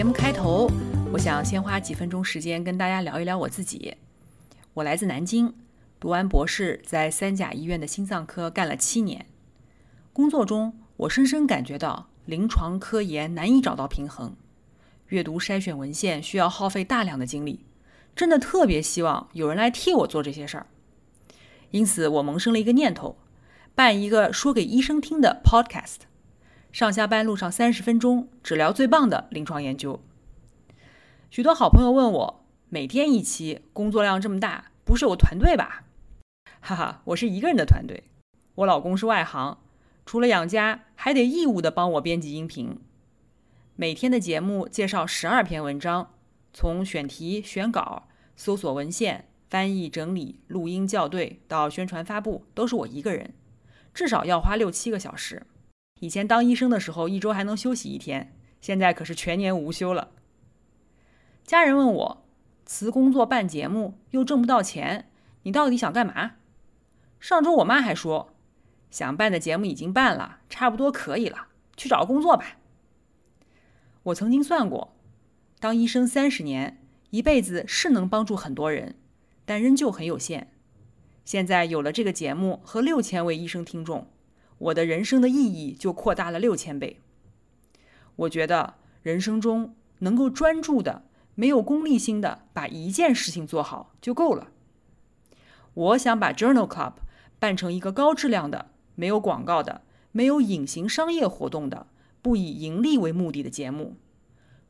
节目开头，我想先花几分钟时间跟大家聊一聊我自己。我来自南京，读完博士，在三甲医院的心脏科干了七年。工作中，我深深感觉到临床科研难以找到平衡，阅读筛选文献需要耗费大量的精力，真的特别希望有人来替我做这些事儿。因此，我萌生了一个念头，办一个说给医生听的 podcast。上下班路上三十分钟，只聊最棒的临床研究。许多好朋友问我，每天一期，工作量这么大，不是有团队吧？哈哈，我是一个人的团队。我老公是外行，除了养家，还得义务的帮我编辑音频。每天的节目介绍十二篇文章，从选题、选稿、搜索文献、翻译、整理、录音、校对到宣传发布，都是我一个人，至少要花六七个小时。以前当医生的时候，一周还能休息一天，现在可是全年无休了。家人问我，辞工作办节目又挣不到钱，你到底想干嘛？上周我妈还说，想办的节目已经办了，差不多可以了，去找个工作吧。我曾经算过，当医生三十年，一辈子是能帮助很多人，但仍旧很有限。现在有了这个节目和六千位医生听众。我的人生的意义就扩大了六千倍。我觉得人生中能够专注的、没有功利心的把一件事情做好就够了。我想把 Journal Club 办成一个高质量的、没有广告的、没有隐形商业活动的、不以盈利为目的的节目，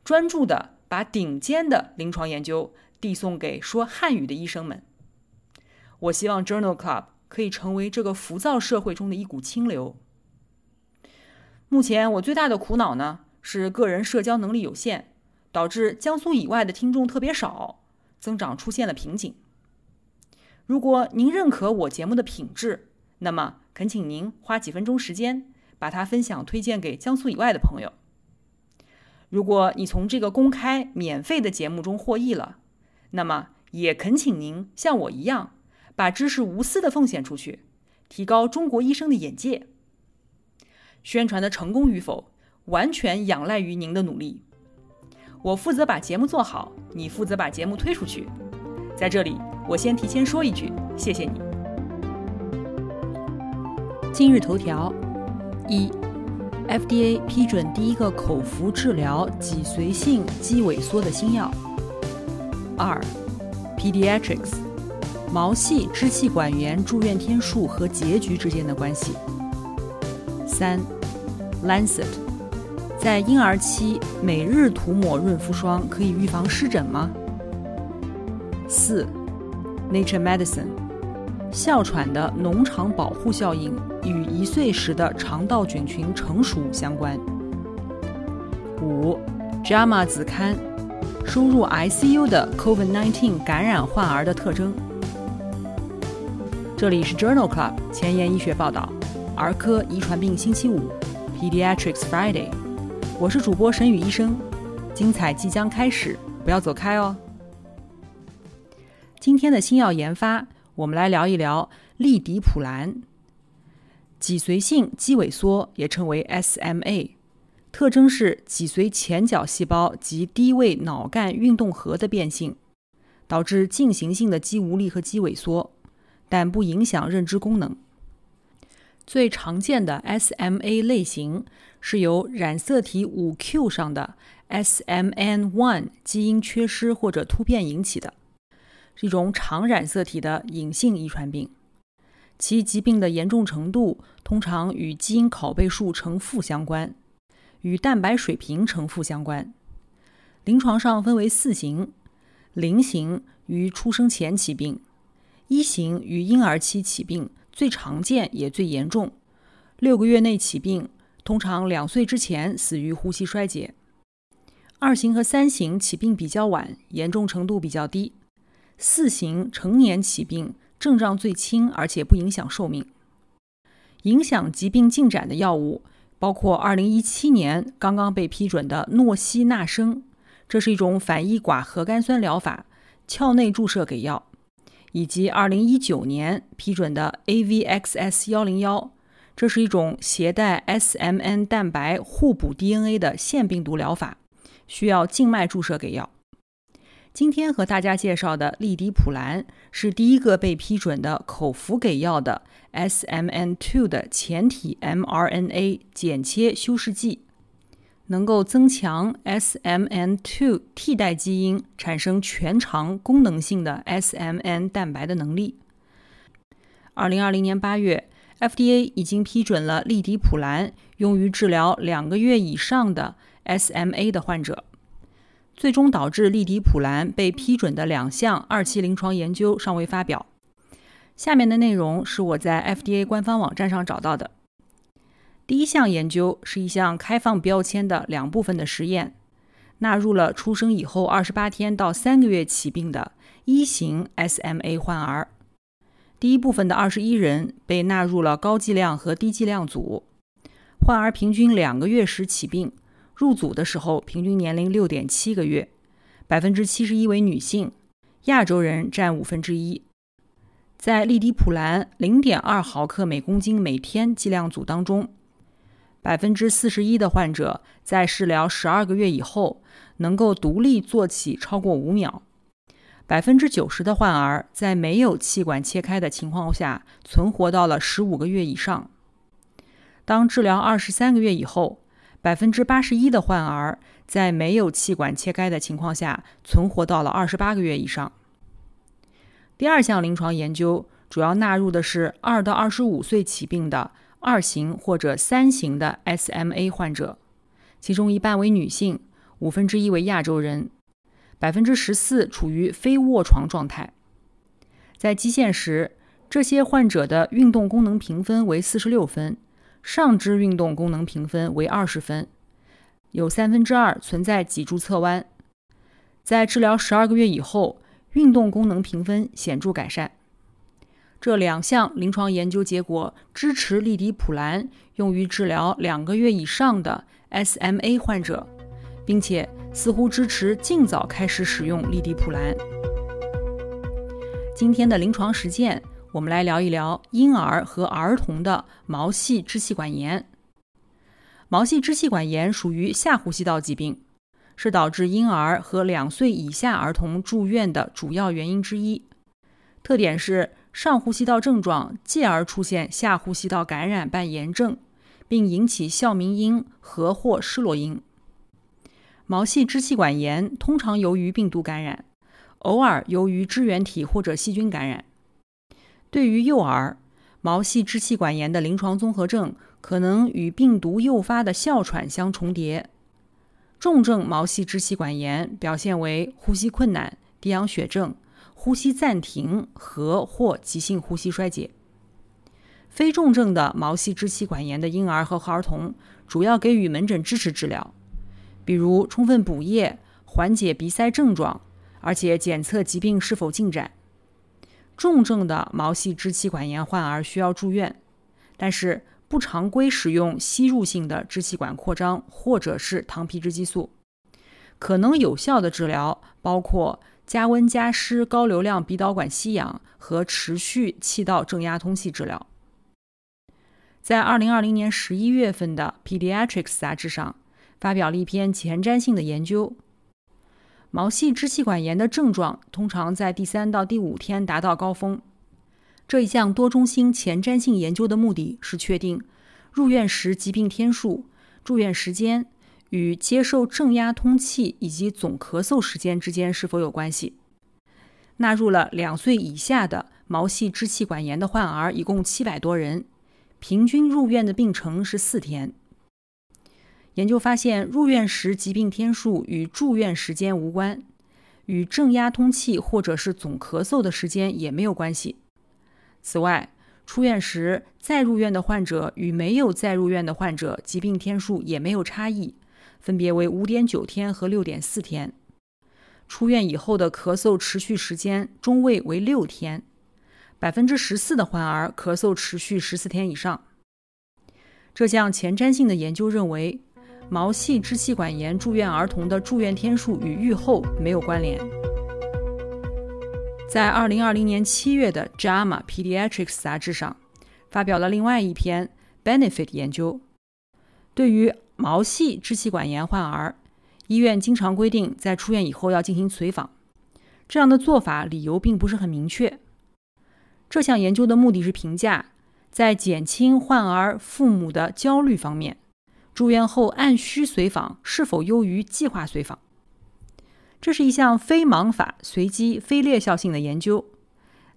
专注的把顶尖的临床研究递送给说汉语的医生们。我希望 Journal Club。可以成为这个浮躁社会中的一股清流。目前我最大的苦恼呢，是个人社交能力有限，导致江苏以外的听众特别少，增长出现了瓶颈。如果您认可我节目的品质，那么恳请您花几分钟时间，把它分享推荐给江苏以外的朋友。如果你从这个公开免费的节目中获益了，那么也恳请您像我一样。把知识无私的奉献出去，提高中国医生的眼界。宣传的成功与否，完全仰赖于您的努力。我负责把节目做好，你负责把节目推出去。在这里，我先提前说一句，谢谢你。今日头条：一，FDA 批准第一个口服治疗脊髓性肌萎缩的新药。二，Pediatrics。毛细支气管炎住院天数和结局之间的关系。三，Lancet，在婴儿期每日涂抹润肤霜可以预防湿疹吗？四，Nature Medicine，哮喘的农场保护效应与一岁时的肠道菌群成熟相关。五，JAMA 子刊，输入 ICU 的 COVID-19 感染患儿的特征。这里是 Journal Club 前沿医学报道，儿科遗传病星期五，Pediatrics Friday。我是主播沈宇医生，精彩即将开始，不要走开哦。今天的新药研发，我们来聊一聊利迪普兰。脊髓性肌萎缩也称为 SMA，特征是脊髓前角细胞及低位脑干运动核的变性，导致进行性的肌无力和肌萎缩。但不影响认知功能。最常见的 SMA 类型是由染色体 5q 上的 SMN1 基因缺失或者突变引起的，是一种常染色体的隐性遗传病。其疾病的严重程度通常与基因拷贝数呈负相关，与蛋白水平呈负相关。临床上分为四型：零型于出生前起病。一型于婴儿期起病，最常见也最严重。六个月内起病，通常两岁之前死于呼吸衰竭。二型和三型起病比较晚，严重程度比较低。四型成年起病，症状最轻，而且不影响寿命。影响疾病进展的药物包括2017年刚刚被批准的诺西那生，这是一种反异寡核苷酸疗法，鞘内注射给药，以及2019年批准的 AVXS101，这是一种携带 SMN 蛋白互补 DNA 的腺病毒疗法。需要静脉注射给药。今天和大家介绍的利迪普兰是第一个被批准的口服给药的 SMN2 的前体 mRNA 剪切修饰剂，能够增强 SMN2 替代基因产生全长功能性的 SMN 蛋白的能力。二零二零年八月，FDA 已经批准了利迪普兰用于治疗两个月以上的。SMA 的患者，最终导致利迪普兰被批准的两项二期临床研究尚未发表。下面的内容是我在 FDA 官方网站上找到的。第一项研究是一项开放标签的两部分的实验，纳入了出生以后二十八天到三个月起病的一型 SMA 患儿。第一部分的二十一人被纳入了高剂量和低剂量组，患儿平均两个月时起病。入组的时候，平均年龄六点七个月，百分之七十一为女性，亚洲人占五分之一。在利迪普兰零点二毫克每公斤每天剂量组当中，百分之四十一的患者在治疗十二个月以后能够独立坐起超过五秒，百分之九十的患儿在没有气管切开的情况下存活到了十五个月以上。当治疗二十三个月以后，百分之八十一的患儿在没有气管切开的情况下存活到了二十八个月以上。第二项临床研究主要纳入的是二到二十五岁起病的二型或者三型的 SMA 患者，其中一半为女性，五分之一为亚洲人，百分之十四处于非卧床状态。在基线时，这些患者的运动功能评分为四十六分。上肢运动功能评分为二十分，有三分之二存在脊柱侧弯。在治疗十二个月以后，运动功能评分显著改善。这两项临床研究结果支持利迪普兰用于治疗两个月以上的 SMA 患者，并且似乎支持尽早开始使用利迪普兰。今天的临床实践。我们来聊一聊婴儿和儿童的毛细支气管炎。毛细支气管炎属于下呼吸道疾病，是导致婴儿和两岁以下儿童住院的主要原因之一。特点是上呼吸道症状，继而出现下呼吸道感染伴炎症，并引起哮鸣音和或失落音。毛细支气管炎通常由于病毒感染，偶尔由于支原体或者细菌感染。对于幼儿，毛细支气管炎的临床综合症可能与病毒诱发的哮喘相重叠。重症毛细支气管炎表现为呼吸困难、低氧血症、呼吸暂停和或急性呼吸衰竭。非重症的毛细支气管炎的婴儿和儿童主要给予门诊支持治疗，比如充分补液，缓解鼻塞症状，而且检测疾病是否进展。重症的毛细支气管炎患儿需要住院，但是不常规使用吸入性的支气管扩张或者是糖皮质激素。可能有效的治疗包括加温加湿高流量鼻导管吸氧和持续气道正压通气治疗。在二零二零年十一月份的《Pediatrics》杂志上发表了一篇前瞻性的研究。毛细支气管炎的症状通常在第三到第五天达到高峰。这一项多中心前瞻性研究的目的是确定入院时疾病天数、住院时间与接受正压通气以及总咳嗽时间之间是否有关系。纳入了两岁以下的毛细支气管炎的患儿，一共七百多人，平均入院的病程是四天。研究发现，入院时疾病天数与住院时间无关，与正压通气或者是总咳嗽的时间也没有关系。此外，出院时再入院的患者与没有再入院的患者疾病天数也没有差异，分别为五点九天和六点四天。出院以后的咳嗽持续时间中位为六天，百分之十四的患儿咳嗽持续十四天以上。这项前瞻性的研究认为，毛细支气管炎住院儿童的住院天数与预后没有关联。在二零二零年七月的《JAMA Pediatrics》杂志上，发表了另外一篇 Benefit 研究，对于毛细支气管炎患儿。医院经常规定在出院以后要进行随访，这样的做法理由并不是很明确。这项研究的目的是评价在减轻患儿父母的焦虑方面，住院后按需随访是否优于计划随访。这是一项非盲法、随机、非劣效性的研究，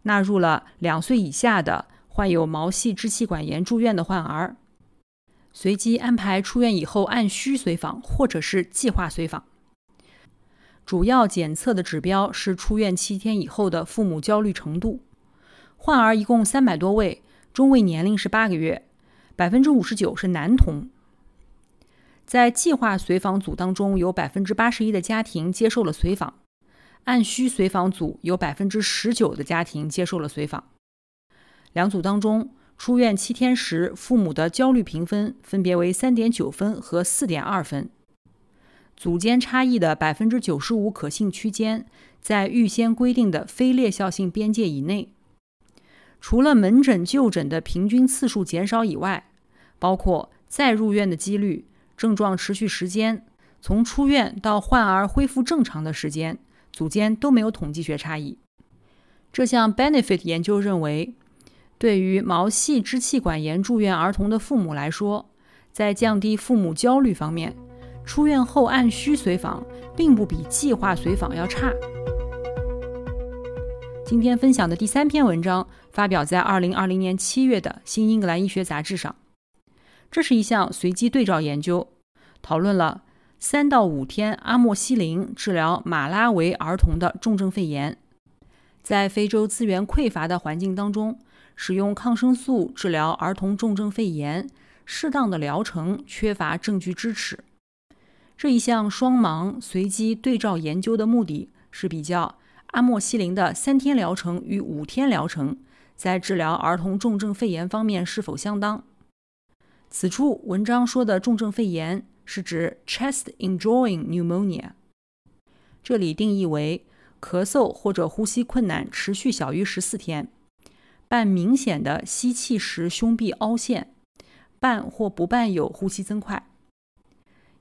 纳入了两岁以下的患有毛细支气管炎住院的患儿。随机安排出院以后按需随访，或者是计划随访。主要检测的指标是出院七天以后的父母焦虑程度。患儿一共三百多位，中位年龄是八个月，百分之五十九是男童。在计划随访组当中，有百分之八十一的家庭接受了随访；按需随访组有百分之十九的家庭接受了随访。两组当中。出院七天时，父母的焦虑评分分别为三点九分和四点二分，组间差异的百分之九十五可信区间在预先规定的非劣效性边界以内。除了门诊就诊的平均次数减少以外，包括再入院的几率、症状持续时间、从出院到患儿恢复正常的时间，组间都没有统计学差异。这项 Benefit 研究认为。对于毛细支气管炎住院儿童的父母来说，在降低父母焦虑方面，出院后按需随访并不比计划随访要差。今天分享的第三篇文章发表在二零二零年七月的《新英格兰医学杂志》上。这是一项随机对照研究，讨论了三到五天阿莫西林治疗马拉维儿童的重症肺炎，在非洲资源匮乏的环境当中。使用抗生素治疗儿童重症肺炎，适当的疗程缺乏证据支持。这一项双盲随机对照研究的目的是比较阿莫西林的三天疗程与五天疗程在治疗儿童重症肺炎方面是否相当。此处文章说的重症肺炎是指 chest enjoying pneumonia，这里定义为咳嗽或者呼吸困难持续小于十四天。伴明显的吸气时胸壁凹陷，伴或不伴有呼吸增快。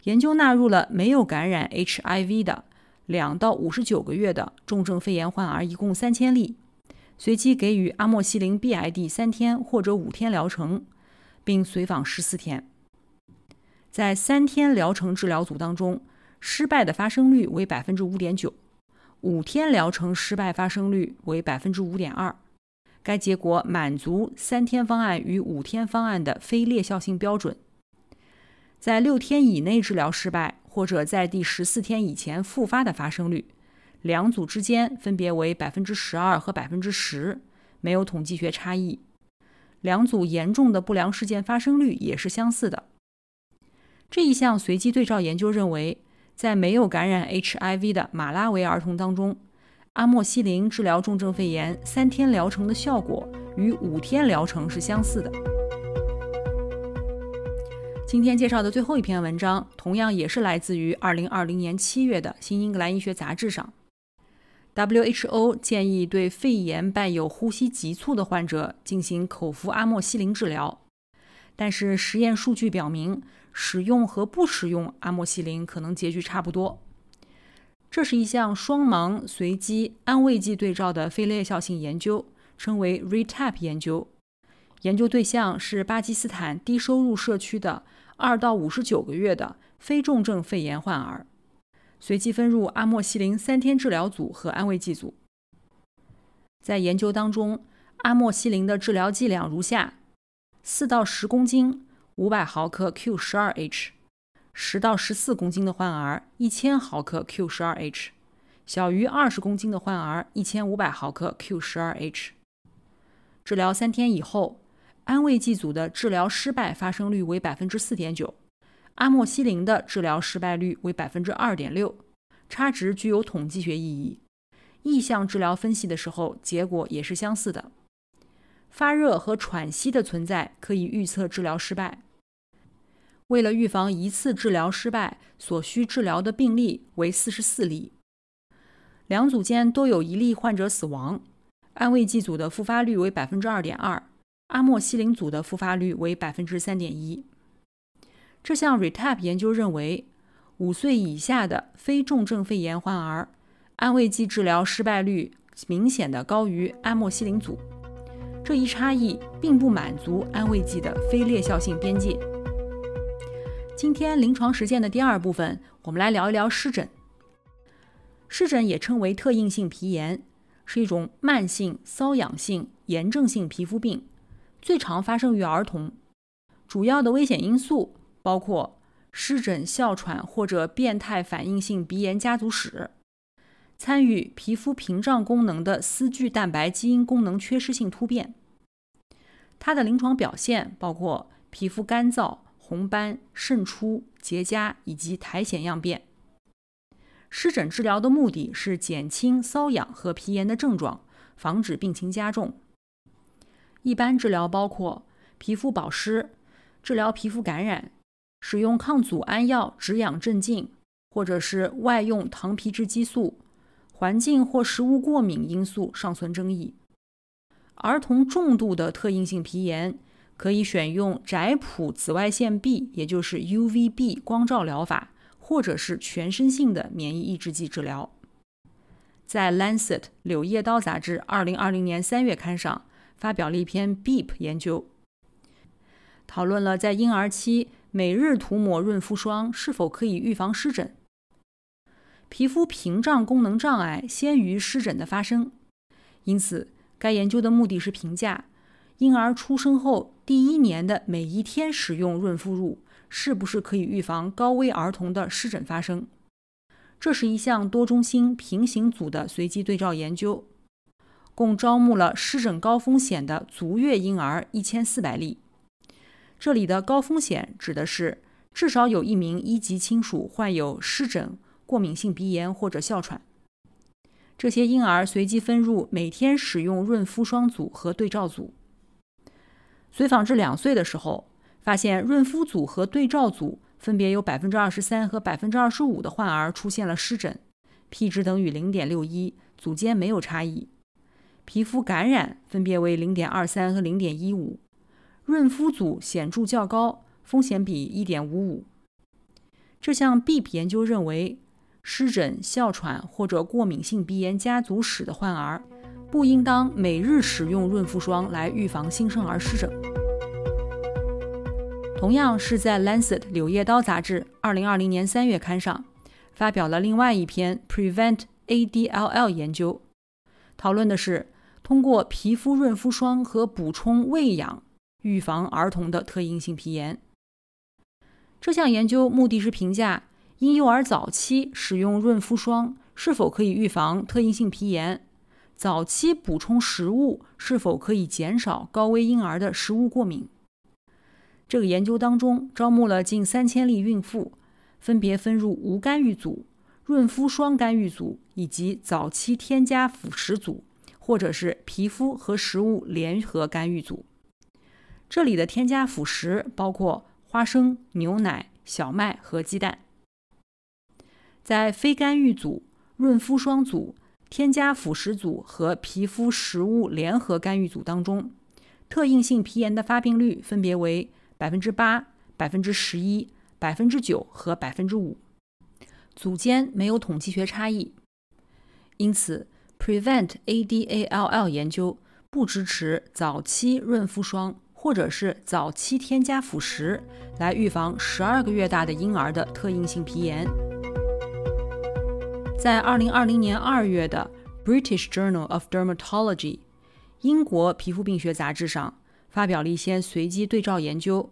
研究纳入了没有感染 HIV 的两到五十九个月的重症肺炎患儿，一共三千例，随机给予阿莫西林 BID 三天或者五天疗程，并随访十四天。在三天疗程治疗组当中，失败的发生率为百分之五点九，五天疗程失败发生率为百分之五点二。该结果满足三天方案与五天方案的非劣效性标准。在六天以内治疗失败，或者在第十四天以前复发的发生率，两组之间分别为百分之十二和百分之十，没有统计学差异。两组严重的不良事件发生率也是相似的。这一项随机对照研究认为，在没有感染 HIV 的马拉维儿童当中。阿莫西林治疗重症肺炎三天疗程的效果与五天疗程是相似的。今天介绍的最后一篇文章，同样也是来自于二零二零年七月的《新英格兰医学杂志》上。WHO 建议对肺炎伴有呼吸急促的患者进行口服阿莫西林治疗，但是实验数据表明，使用和不使用阿莫西林可能结局差不多。这是一项双盲随机安慰剂对照的非劣效性研究，称为 RETAP 研究。研究对象是巴基斯坦低收入社区的二到五十九个月的非重症肺炎患儿，随机分入阿莫西林三天治疗组和安慰剂组。在研究当中，阿莫西林的治疗剂量如下：四到十公斤，五百毫克 Q 十二 H。十到十四公斤的患儿，一千毫克 Q 十二 H；小于二十公斤的患儿，一千五百毫克 Q 十二 H。治疗三天以后，安慰剂组的治疗失败发生率为百分之四点九，阿莫西林的治疗失败率为百分之二点六，差值具有统计学意义。意向治疗分析的时候，结果也是相似的。发热和喘息的存在可以预测治疗失败。为了预防一次治疗失败，所需治疗的病例为四十四例，两组间都有一例患者死亡。安慰剂组的复发率为百分之二点二，阿莫西林组的复发率为百分之三点一。这项 RETAP 研究认为，五岁以下的非重症肺炎患儿。安慰剂治疗失败率明显的高于阿莫西林组，这一差异并不满足安慰剂的非劣效性边界。今天临床实践的第二部分，我们来聊一聊湿疹。湿疹也称为特应性皮炎，是一种慢性瘙痒性炎症性皮肤病，最常发生于儿童。主要的危险因素包括湿疹、哮喘或者变态反应性鼻炎家族史。参与皮肤屏障功能的丝聚蛋白基因功能缺失性突变，它的临床表现包括皮肤干燥、红斑、渗出、结痂以及苔藓样变。湿疹治疗的目的是减轻瘙痒和皮炎的症状，防止病情加重。一般治疗包括皮肤保湿、治疗皮肤感染、使用抗组胺药止痒镇静，或者是外用糖皮质激素。环境或食物过敏因素尚存争议。儿童重度的特应性皮炎可以选用窄谱紫外线 B，也就是 UVB 光照疗法，或者是全身性的免疫抑制剂治疗。在《Lancet》柳叶刀杂志2020年3月刊上发表了一篇 BEEP 研究，讨论了在婴儿期每日涂抹润肤霜是否可以预防湿疹。皮肤屏障功能障碍先于湿疹的发生，因此该研究的目的是评价婴儿出生后第一年的每一天使用润肤乳是不是可以预防高危儿童的湿疹发生。这是一项多中心平行组的随机对照研究，共招募了湿疹高风险的足月婴儿一千四百例。这里的高风险指的是至少有一名一级亲属患有湿疹。过敏性鼻炎或者哮喘，这些婴儿随机分入每天使用润肤霜组和对照组。随访至两岁的时候，发现润肤组和对照组分别有百分之二十三和百分之二十五的患儿出现了湿疹，P 值等于零点六一，组间没有差异。皮肤感染分别为零点二三和零点一五，润肤组显著较高，风险比一点五五。这项 BEEP 研究认为。湿疹、哮喘或者过敏性鼻炎家族史的患儿，不应当每日使用润肤霜来预防新生儿湿疹。同样是在《Lancet》柳叶刀杂志2020年3月刊上，发表了另外一篇 Prevent ADLL 研究，讨论的是通过皮肤润肤霜和补充喂养预防儿童的特应性皮炎。这项研究目的是评价。婴幼儿早期使用润肤霜是否可以预防特应性皮炎？早期补充食物是否可以减少高危婴儿的食物过敏？这个研究当中招募了近三千例孕妇，分别分入无干预组、润肤霜干预组以及早期添加辅食组，或者是皮肤和食物联合干预组。这里的添加辅食包括花生、牛奶、小麦和鸡蛋。在非干预组、润肤霜组、添加辅食组和皮肤食物联合干预组当中，特应性皮炎的发病率分别为百分之八、百分之十一、百分之九和百分之五，组间没有统计学差异。因此，Prevent ADALL 研究不支持早期润肤霜或者是早期添加辅食来预防十二个月大的婴儿的特应性皮炎。在二零二零年二月的《British Journal of Dermatology》英国皮肤病学杂志上，发表了一些随机对照研究，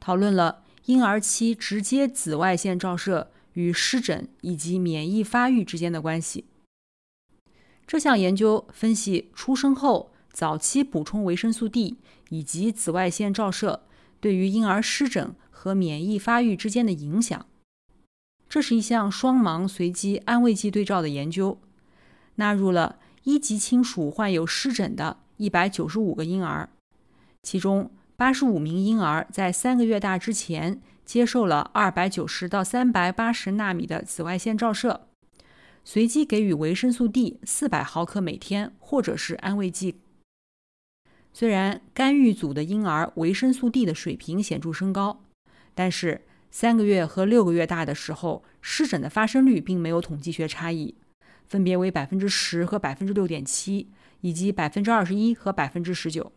讨论了婴儿期直接紫外线照射与湿疹以及免疫发育之间的关系。这项研究分析出生后早期补充维生素 D 以及紫外线照射对于婴儿湿疹和免疫发育之间的影响。这是一项双盲随机安慰剂对照的研究，纳入了一级亲属患有湿疹的195个婴儿，其中85名婴儿在三个月大之前接受了290到380纳米的紫外线照射，随机给予维生素 D 400毫克每天或者是安慰剂。虽然干预组的婴儿维生素 D 的水平显著升高，但是。三个月和六个月大的时候，湿疹的发生率并没有统计学差异，分别为百分之十和百分之六点七，以及百分之二十一和百分之十九。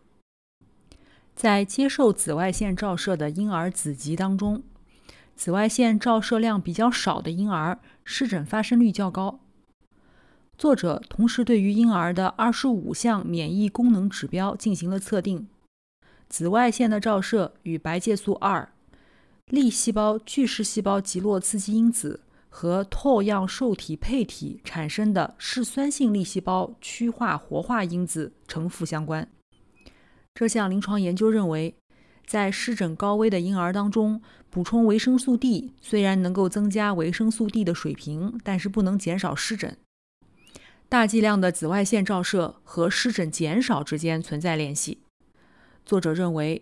在接受紫外线照射的婴儿子集当中，紫外线照射量比较少的婴儿湿疹发生率较高。作者同时对于婴儿的二十五项免疫功能指标进行了测定，紫外线的照射与白介素二。粒细胞巨噬细胞极络刺激因子和拓样受体配体产生的嗜酸性粒细胞趋化活化因子呈负相关。这项临床研究认为，在湿疹高危的婴儿当中，补充维生素 D 虽然能够增加维生素 D 的水平，但是不能减少湿疹。大剂量的紫外线照射和湿疹减少之间存在联系。作者认为。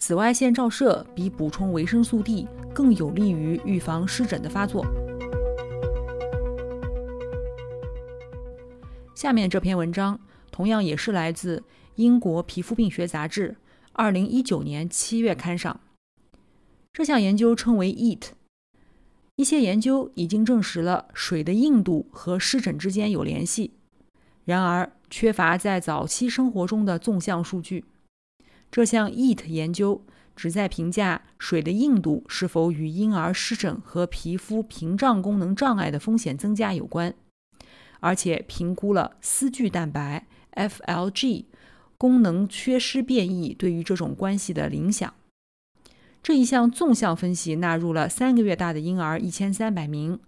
紫外线照射比补充维生素 D 更有利于预防湿疹的发作。下面这篇文章同样也是来自英国皮肤病学杂志，二零一九年七月刊上。这项研究称为 EAT。一些研究已经证实了水的硬度和湿疹之间有联系，然而缺乏在早期生活中的纵向数据。这项 EAT 研究旨在评价水的硬度是否与婴儿湿疹和皮肤屏障功能障碍的风险增加有关，而且评估了丝聚蛋白 FLG 功能缺失变异对于这种关系的影响。这一项纵向分析纳入了三个月大的婴儿一千三百名，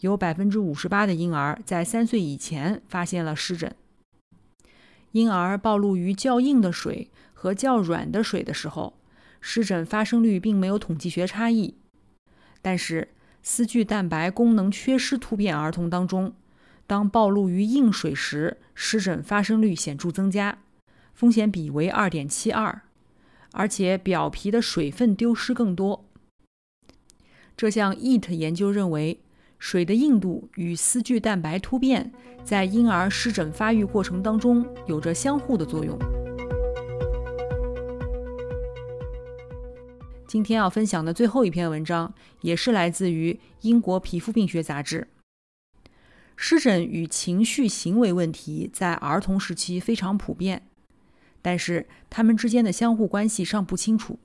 有百分之五十八的婴儿在三岁以前发现了湿疹。婴儿暴露于较硬的水。和较软的水的时候，湿疹发生率并没有统计学差异。但是，丝聚蛋白功能缺失突变儿童当中，当暴露于硬水时，湿疹发生率显著增加，风险比为二点七二，而且表皮的水分丢失更多。这项 EAT 研究认为，水的硬度与丝聚蛋白突变在婴儿湿疹发育过程当中有着相互的作用。今天要分享的最后一篇文章，也是来自于英国皮肤病学杂志。湿疹与情绪行为问题在儿童时期非常普遍，但是它们之间的相互关系尚不清楚。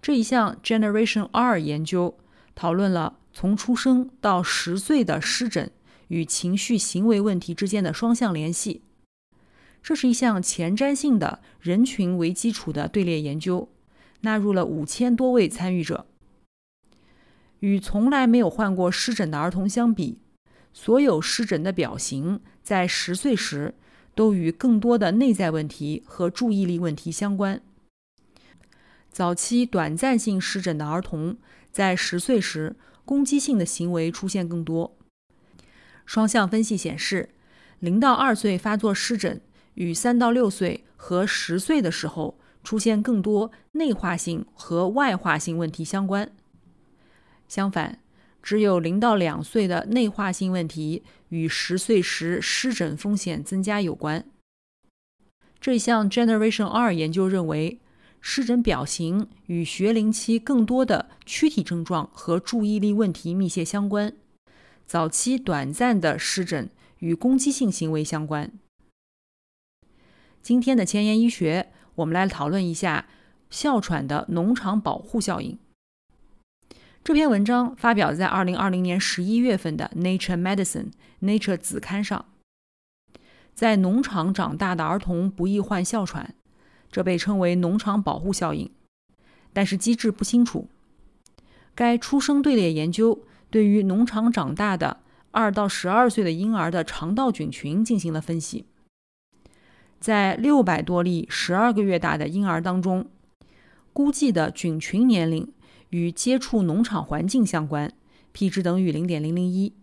这一项 Generation R 研究讨论了从出生到十岁的湿疹与情绪行为问题之间的双向联系。这是一项前瞻性的人群为基础的队列研究。纳入了五千多位参与者。与从来没有患过湿疹的儿童相比，所有湿疹的表型在十岁时都与更多的内在问题和注意力问题相关。早期短暂性湿疹的儿童在十岁时攻击性的行为出现更多。双向分析显示，零到二岁发作湿疹与三到六岁和十岁的时候。出现更多内化性和外化性问题相关。相反，只有零到两岁的内化性问题与十岁时湿疹风险增加有关。这项 Generation 二研究认为，湿疹表型与学龄期更多的躯体症状和注意力问题密切相关。早期短暂的湿疹与攻击性行为相关。今天的前沿医学。我们来讨论一下哮喘的农场保护效应。这篇文章发表在二零二零年十一月份的《Nature Medicine》Nature 子刊上。在农场长大的儿童不易患哮喘，这被称为农场保护效应，但是机制不清楚。该出生队列研究对于农场长大的二到十二岁的婴儿的肠道菌群进行了分析。在六百多例十二个月大的婴儿当中，估计的菌群年龄与接触农场环境相关，p 值等于零点零零一；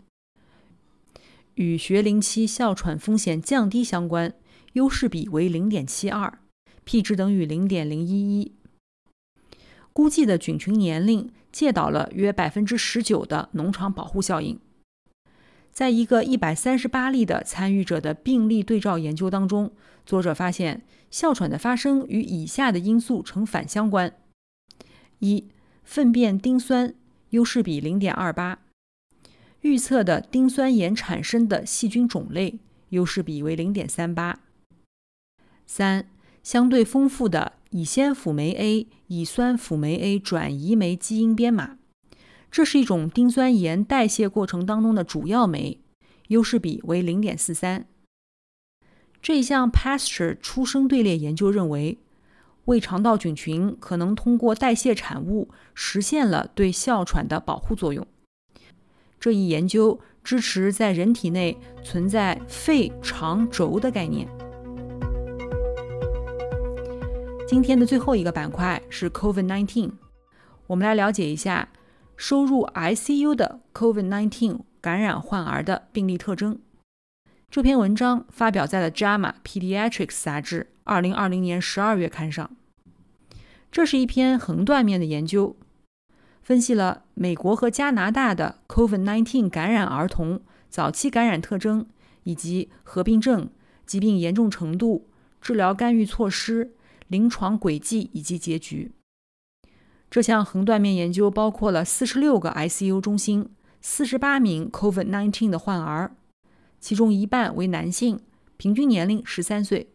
与学龄期哮喘风险降低相关，优势比为零点七二，p 值等于零点零一一。估计的菌群年龄介导了约百分之十九的农场保护效应。在一个一百三十八例的参与者的病例对照研究当中，作者发现哮喘的发生与以下的因素呈反相关：一、粪便丁酸优势比零点二八，预测的丁酸盐产生的细菌种类优势比为零点三八；三、相对丰富的乙酰辅酶 A、乙酸辅酶 A 转移酶基因编码。这是一种丁酸盐代谢过程当中的主要酶，优势比为零点四三。这一项 Pasteur 出生队列研究认为，胃肠道菌群可能通过代谢产物实现了对哮喘的保护作用。这一研究支持在人体内存在肺肠轴的概念。今天的最后一个板块是 COVID-19，我们来了解一下。收入 ICU 的 COVID-19 感染患儿的病例特征。这篇文章发表在了《JAMA Pediatrics》杂志2020年12月刊上。这是一篇横断面的研究，分析了美国和加拿大的 COVID-19 感染儿童早期感染特征，以及合并症、疾病严重程度、治疗干预措施、临床轨迹以及结局。这项横断面研究包括了四十六个 ICU 中心、四十八名 COVID-19 的患儿，其中一半为男性，平均年龄十三岁。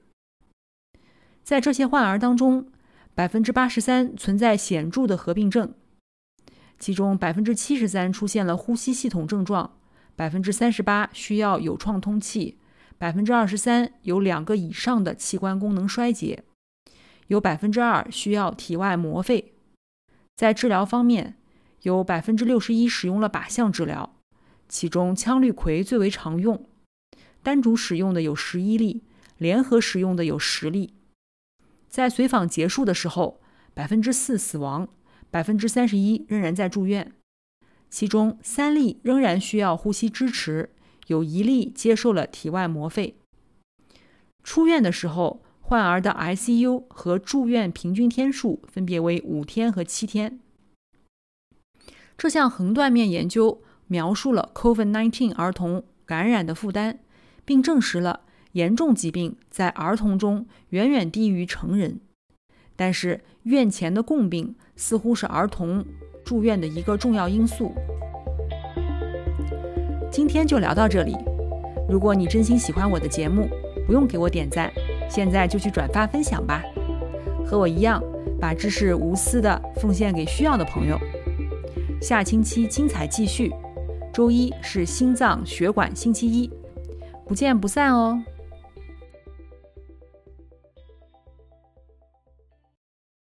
在这些患儿当中，百分之八十三存在显著的合并症，其中百分之七十三出现了呼吸系统症状，百分之三十八需要有创通气，百分之二十三有两个以上的器官功能衰竭，有百分之二需要体外膜肺。在治疗方面，有百分之六十一使用了靶向治疗，其中羟氯喹最为常用，单独使用的有十一例，联合使用的有十例。在随访结束的时候，百分之四死亡，百分之三十一仍然在住院，其中三例仍然需要呼吸支持，有一例接受了体外膜肺。出院的时候。患儿的 ICU 和住院平均天数分别为五天和七天。这项横断面研究描述了 COVID-19 儿童感染的负担，并证实了严重疾病在儿童中远远低于成人。但是，院前的共病似乎是儿童住院的一个重要因素。今天就聊到这里。如果你真心喜欢我的节目，不用给我点赞。现在就去转发分享吧，和我一样，把知识无私的奉献给需要的朋友。下星期精彩继续，周一是心脏血管星期一，不见不散哦。